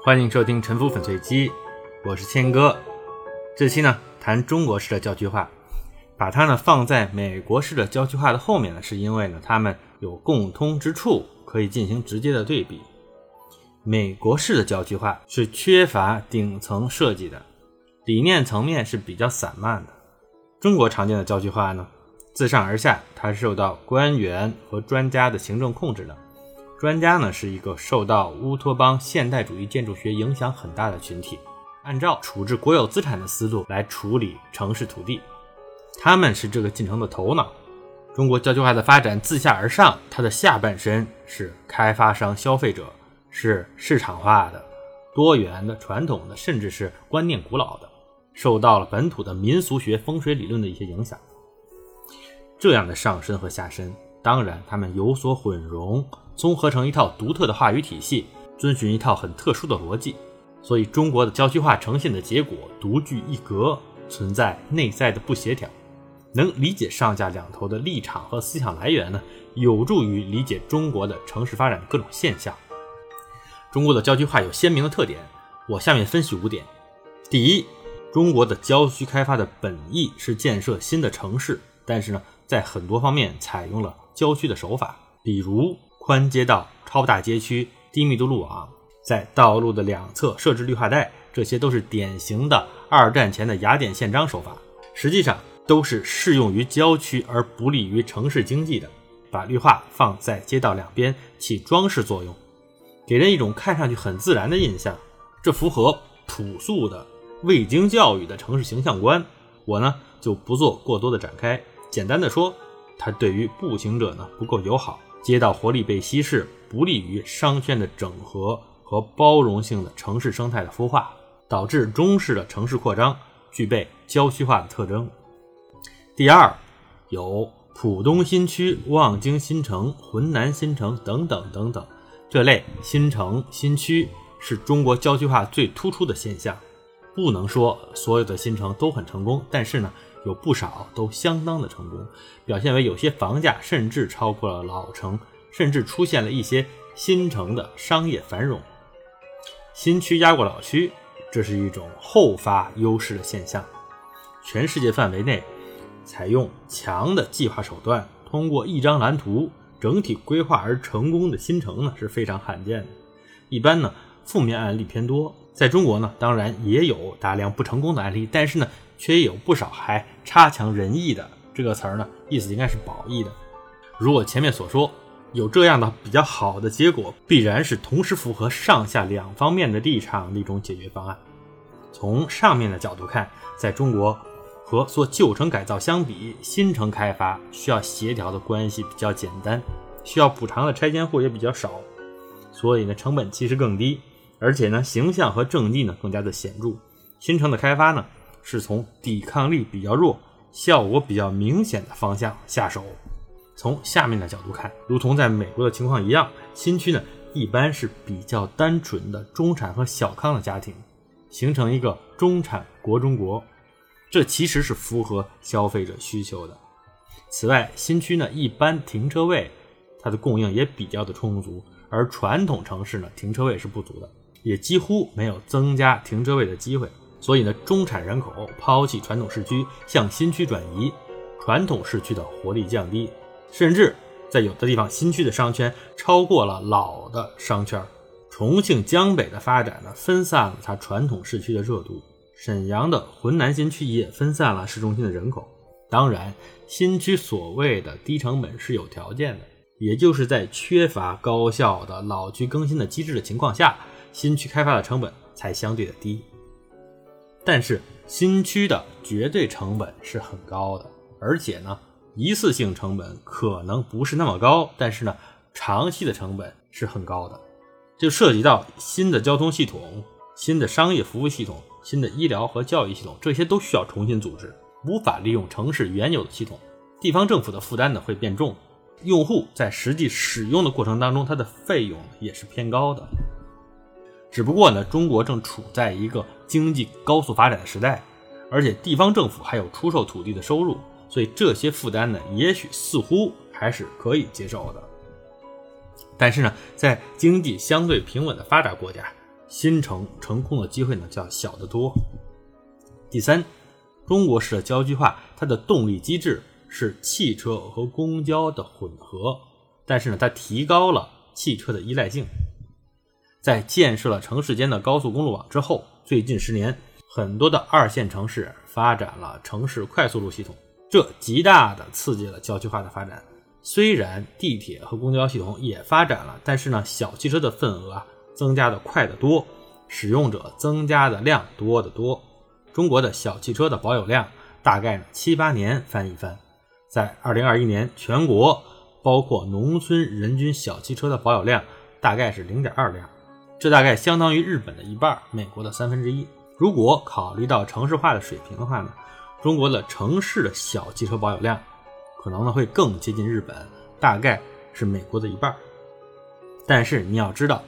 欢迎收听《沉浮粉碎机》，我是谦哥。这期呢谈中国式的郊区化，把它呢放在美国式的郊区化的后面呢，是因为呢它们有共通之处，可以进行直接的对比。美国式的郊区化是缺乏顶层设计的，理念层面是比较散漫的。中国常见的郊区化呢，自上而下，它是受到官员和专家的行政控制的。专家呢是一个受到乌托邦现代主义建筑学影响很大的群体，按照处置国有资产的思路来处理城市土地，他们是这个进程的头脑。中国郊区化的发展自下而上，它的下半身是开发商、消费者，是市场化的、多元的、传统的，甚至是观念古老的，受到了本土的民俗学、风水理论的一些影响。这样的上身和下身，当然他们有所混融。综合成一套独特的话语体系，遵循一套很特殊的逻辑，所以中国的郊区化呈现的结果独具一格，存在内在的不协调。能理解上下两头的立场和思想来源呢，有助于理解中国的城市发展的各种现象。中国的郊区化有鲜明的特点，我下面分析五点。第一，中国的郊区开发的本意是建设新的城市，但是呢，在很多方面采用了郊区的手法，比如。宽街道、超大街区、低密度路网，在道路的两侧设置绿化带，这些都是典型的二战前的雅典宪章手法，实际上都是适用于郊区而不利于城市经济的。把绿化放在街道两边起装饰作用，给人一种看上去很自然的印象，这符合朴素的未经教育的城市形象观。我呢就不做过多的展开，简单的说，它对于步行者呢不够友好。街道活力被稀释，不利于商圈的整合和包容性的城市生态的孵化，导致中式的城市扩张具备郊区化的特征。第二，有浦东新区、望京新城、浑南新城等等等等这类新城新区，是中国郊区化最突出的现象。不能说所有的新城都很成功，但是呢。有不少都相当的成功，表现为有些房价甚至超过了老城，甚至出现了一些新城的商业繁荣。新区压过老区，这是一种后发优势的现象。全世界范围内，采用强的计划手段，通过一张蓝图整体规划而成功的新城呢是非常罕见的。一般呢，负面案例偏多。在中国呢，当然也有大量不成功的案例，但是呢。却也有不少还差强人意的这个词儿呢，意思应该是褒义的。如我前面所说，有这样的比较好的结果，必然是同时符合上下两方面的立场的一种解决方案。从上面的角度看，在中国和做旧城改造相比，新城开发需要协调的关系比较简单，需要补偿的拆迁户也比较少，所以呢，成本其实更低，而且呢，形象和政绩呢更加的显著。新城的开发呢。是从抵抗力比较弱、效果比较明显的方向下手。从下面的角度看，如同在美国的情况一样，新区呢一般是比较单纯的中产和小康的家庭，形成一个中产国中国，这其实是符合消费者需求的。此外，新区呢一般停车位它的供应也比较的充足，而传统城市呢停车位是不足的，也几乎没有增加停车位的机会。所以呢，中产人口抛弃传统市区，向新区转移，传统市区的活力降低，甚至在有的地方，新区的商圈超过了老的商圈。重庆江北的发展呢，分散了它传统市区的热度；沈阳的浑南新区也分散了市中心的人口。当然，新区所谓的低成本是有条件的，也就是在缺乏高效的老区更新的机制的情况下，新区开发的成本才相对的低。但是新区的绝对成本是很高的，而且呢，一次性成本可能不是那么高，但是呢，长期的成本是很高的，就涉及到新的交通系统、新的商业服务系统、新的医疗和教育系统，这些都需要重新组织，无法利用城市原有的系统，地方政府的负担呢会变重，用户在实际使用的过程当中，它的费用也是偏高的。只不过呢，中国正处在一个经济高速发展的时代，而且地方政府还有出售土地的收入，所以这些负担呢，也许似乎还是可以接受的。但是呢，在经济相对平稳的发达国家，新城成功的机会呢就要小得多。第三，中国式的郊区化，它的动力机制是汽车和公交的混合，但是呢，它提高了汽车的依赖性。在建设了城市间的高速公路网之后，最近十年，很多的二线城市发展了城市快速路系统，这极大的刺激了郊区化的发展。虽然地铁和公交系统也发展了，但是呢，小汽车的份额啊增加的快得多，使用者增加的量多得多。中国的小汽车的保有量大概七八年翻一番，在二零二一年，全国包括农村人均小汽车的保有量大概是零点二辆。这大概相当于日本的一半，美国的三分之一。如果考虑到城市化的水平的话呢，中国的城市的小汽车保有量可能呢会更接近日本，大概是美国的一半。但是你要知道，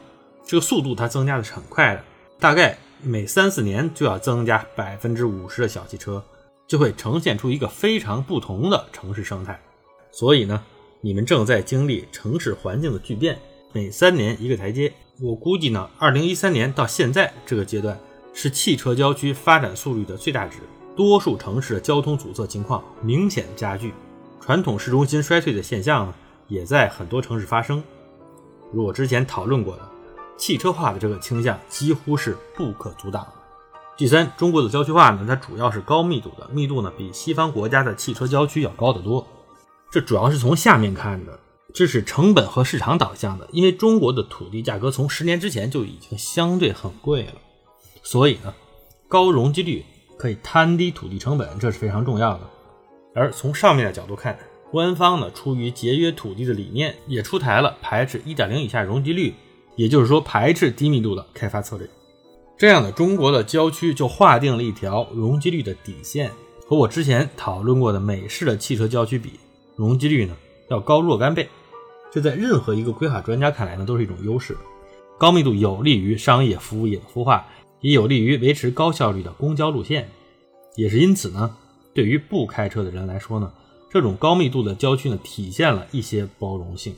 这个速度它增加的是很快的，大概每三四年就要增加百分之五十的小汽车，就会呈现出一个非常不同的城市生态。所以呢，你们正在经历城市环境的巨变，每三年一个台阶。我估计呢，二零一三年到现在这个阶段是汽车郊区发展速率的最大值，多数城市的交通阻塞情况明显加剧，传统市中心衰退的现象呢，也在很多城市发生。如我之前讨论过的，汽车化的这个倾向几乎是不可阻挡的。第三，中国的郊区化呢，它主要是高密度的，密度呢比西方国家的汽车郊区要高得多。这主要是从下面看的。这是成本和市场导向的，因为中国的土地价格从十年之前就已经相对很贵了，所以呢，高容积率可以摊低土地成本，这是非常重要的。而从上面的角度看，官方呢出于节约土地的理念，也出台了排斥一点零以下容积率，也就是说排斥低密度的开发策略。这样的中国的郊区就划定了一条容积率的底线，和我之前讨论过的美式的汽车郊区比，容积率呢要高若干倍。这在任何一个规划专家看来呢，都是一种优势。高密度有利于商业服务业的孵化，也有利于维持高效率的公交路线。也是因此呢，对于不开车的人来说呢，这种高密度的郊区呢，体现了一些包容性。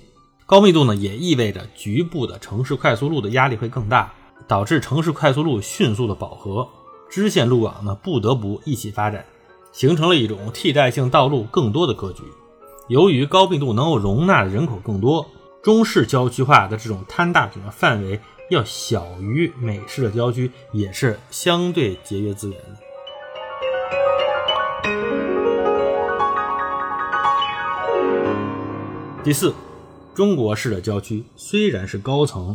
高密度呢，也意味着局部的城市快速路的压力会更大，导致城市快速路迅速的饱和，支线路网呢不得不一起发展，形成了一种替代性道路更多的格局。由于高密度能够容纳的人口更多，中式郊区化的这种摊大饼的范围要小于美式的郊区，也是相对节约资源的。第四，中国式的郊区虽然是高层，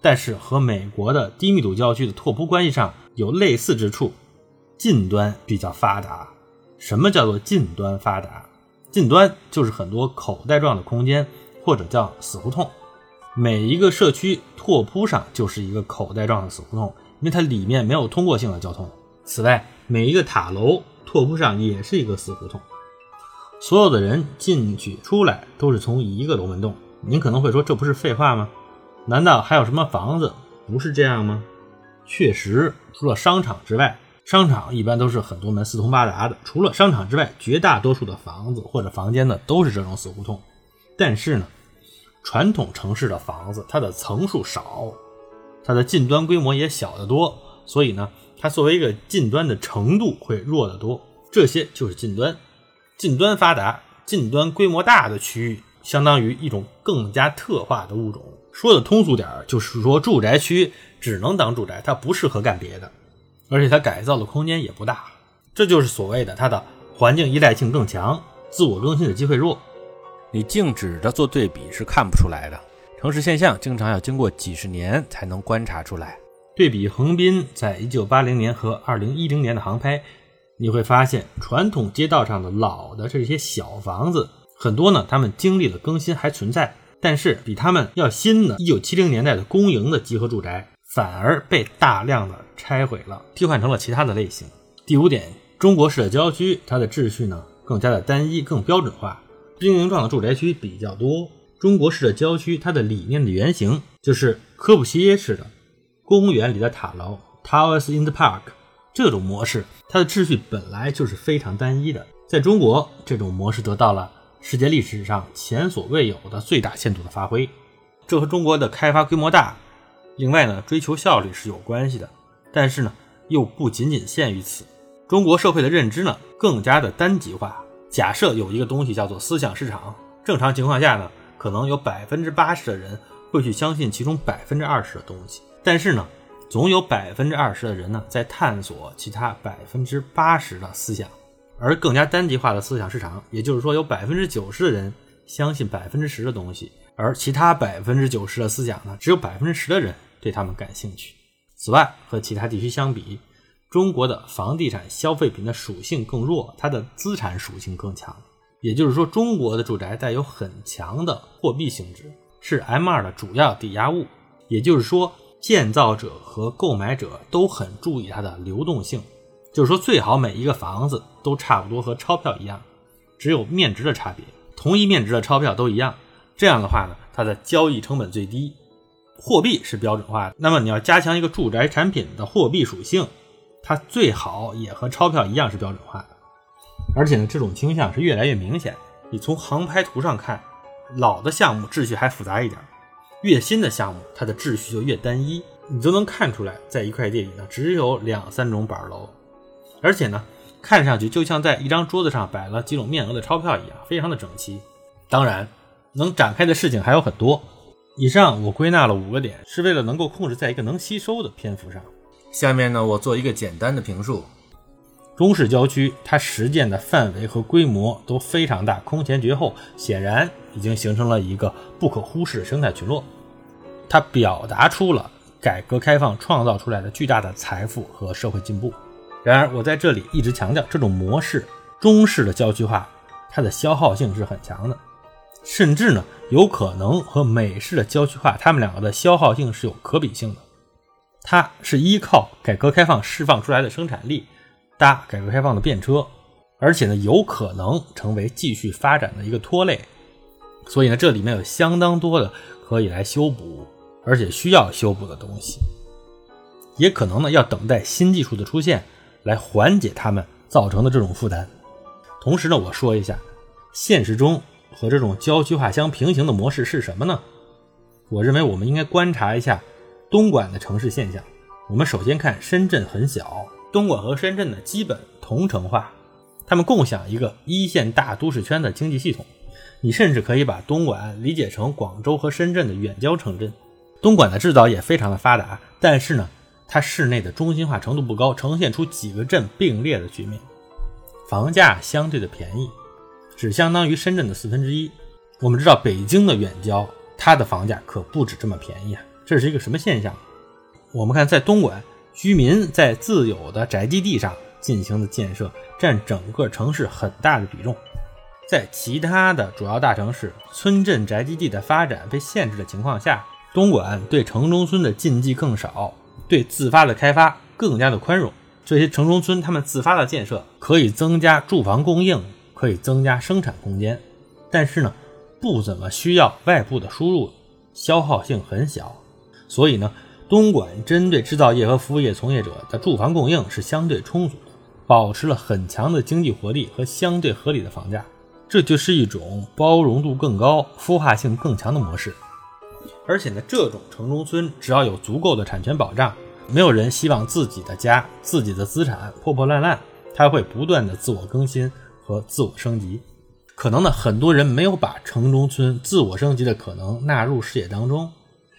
但是和美国的低密度郊区的拓扑关系上有类似之处，近端比较发达。什么叫做近端发达？近端就是很多口袋状的空间，或者叫死胡同。每一个社区拓扑上就是一个口袋状的死胡同，因为它里面没有通过性的交通。此外，每一个塔楼拓扑上也是一个死胡同，所有的人进去出来都是从一个楼门洞。您可能会说，这不是废话吗？难道还有什么房子不是这样吗？确实，除了商场之外。商场一般都是很多门四通八达的，除了商场之外，绝大多数的房子或者房间呢都是这种死胡同。但是呢，传统城市的房子它的层数少，它的近端规模也小得多，所以呢，它作为一个近端的程度会弱得多。这些就是近端，近端发达、近端规模大的区域，相当于一种更加特化的物种。说的通俗点儿，就是说住宅区只能当住宅，它不适合干别的。而且它改造的空间也不大，这就是所谓的它的环境依赖性更强，自我更新的机会弱。你静止着做对比是看不出来的，城市现象经常要经过几十年才能观察出来。对比横滨在一九八零年和二零一零年的航拍，你会发现传统街道上的老的这些小房子很多呢，他们经历了更新还存在，但是比他们要新的，一九七零年代的公营的集合住宅。反而被大量的拆毁了，替换成了其他的类型。第五点，中国式的郊区，它的秩序呢更加的单一，更标准化，兵营状的住宅区比较多。中国式的郊区，它的理念的原型就是科布西耶式的公园里的塔楼 （Towers in the Park） 这种模式，它的秩序本来就是非常单一的。在中国，这种模式得到了世界历史上前所未有的最大限度的发挥。这和中国的开发规模大。另外呢，追求效率是有关系的，但是呢，又不仅仅限于此。中国社会的认知呢，更加的单极化。假设有一个东西叫做思想市场，正常情况下呢，可能有百分之八十的人会去相信其中百分之二十的东西，但是呢，总有百分之二十的人呢，在探索其他百分之八十的思想。而更加单极化的思想市场，也就是说，有百分之九十的人相信百分之十的东西，而其他百分之九十的思想呢，只有百分之十的人对他们感兴趣。此外，和其他地区相比，中国的房地产消费品的属性更弱，它的资产属性更强。也就是说，中国的住宅带有很强的货币性质，是 M2 的主要抵押物。也就是说，建造者和购买者都很注意它的流动性。就是说，最好每一个房子都差不多和钞票一样，只有面值的差别。同一面值的钞票都一样，这样的话呢，它的交易成本最低，货币是标准化的。那么你要加强一个住宅产品的货币属性。它最好也和钞票一样是标准化的，而且呢，这种倾向是越来越明显。你从航拍图上看，老的项目秩序还复杂一点，越新的项目它的秩序就越单一。你都能看出来，在一块地里呢，只有两三种板楼，而且呢，看上去就像在一张桌子上摆了几种面额的钞票一样，非常的整齐。当然，能展开的事情还有很多。以上我归纳了五个点，是为了能够控制在一个能吸收的篇幅上。下面呢，我做一个简单的评述。中式郊区，它实践的范围和规模都非常大，空前绝后，显然已经形成了一个不可忽视的生态群落。它表达出了改革开放创造出来的巨大的财富和社会进步。然而，我在这里一直强调，这种模式中式的郊区化，它的消耗性是很强的，甚至呢，有可能和美式的郊区化，它们两个的消耗性是有可比性的。它是依靠改革开放释放出来的生产力搭改革开放的便车，而且呢，有可能成为继续发展的一个拖累。所以呢，这里面有相当多的可以来修补，而且需要修补的东西，也可能呢要等待新技术的出现来缓解他们造成的这种负担。同时呢，我说一下，现实中和这种郊区化相平行的模式是什么呢？我认为我们应该观察一下。东莞的城市现象，我们首先看深圳很小，东莞和深圳呢基本同城化，他们共享一个一线大都市圈的经济系统。你甚至可以把东莞理解成广州和深圳的远郊城镇。东莞的制造业非常的发达，但是呢，它市内的中心化程度不高，呈现出几个镇并列的局面，房价相对的便宜，只相当于深圳的四分之一。我们知道北京的远郊，它的房价可不止这么便宜啊。这是一个什么现象？我们看，在东莞，居民在自有的宅基地上进行的建设占整个城市很大的比重。在其他的主要大城市，村镇宅基地的发展被限制的情况下，东莞对城中村的禁忌更少，对自发的开发更加的宽容。这些城中村他们自发的建设可以增加住房供应，可以增加生产空间，但是呢，不怎么需要外部的输入，消耗性很小。所以呢，东莞针对制造业和服务业从业者的住房供应是相对充足的，保持了很强的经济活力和相对合理的房价，这就是一种包容度更高、孵化性更强的模式。而且呢，这种城中村只要有足够的产权保障，没有人希望自己的家、自己的资产破破烂烂，它会不断的自我更新和自我升级。可能呢，很多人没有把城中村自我升级的可能纳入视野当中。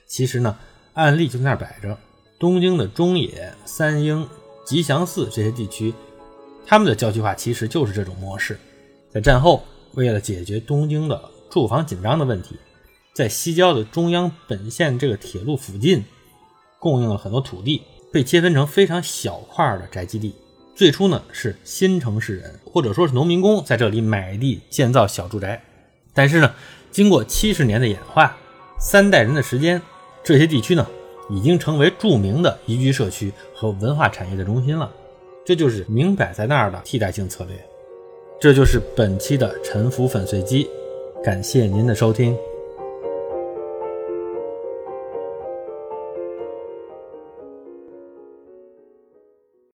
其实呢。案例就在那儿摆着，东京的中野、三鹰、吉祥寺这些地区，他们的郊区化其实就是这种模式。在战后，为了解决东京的住房紧张的问题，在西郊的中央本线这个铁路附近，供应了很多土地，被切分成非常小块的宅基地。最初呢，是新城市人或者说是农民工在这里买地建造小住宅，但是呢，经过七十年的演化，三代人的时间。这些地区呢，已经成为著名的宜居社区和文化产业的中心了。这就是明摆在那儿的替代性策略。这就是本期的沉浮粉碎机，感谢您的收听。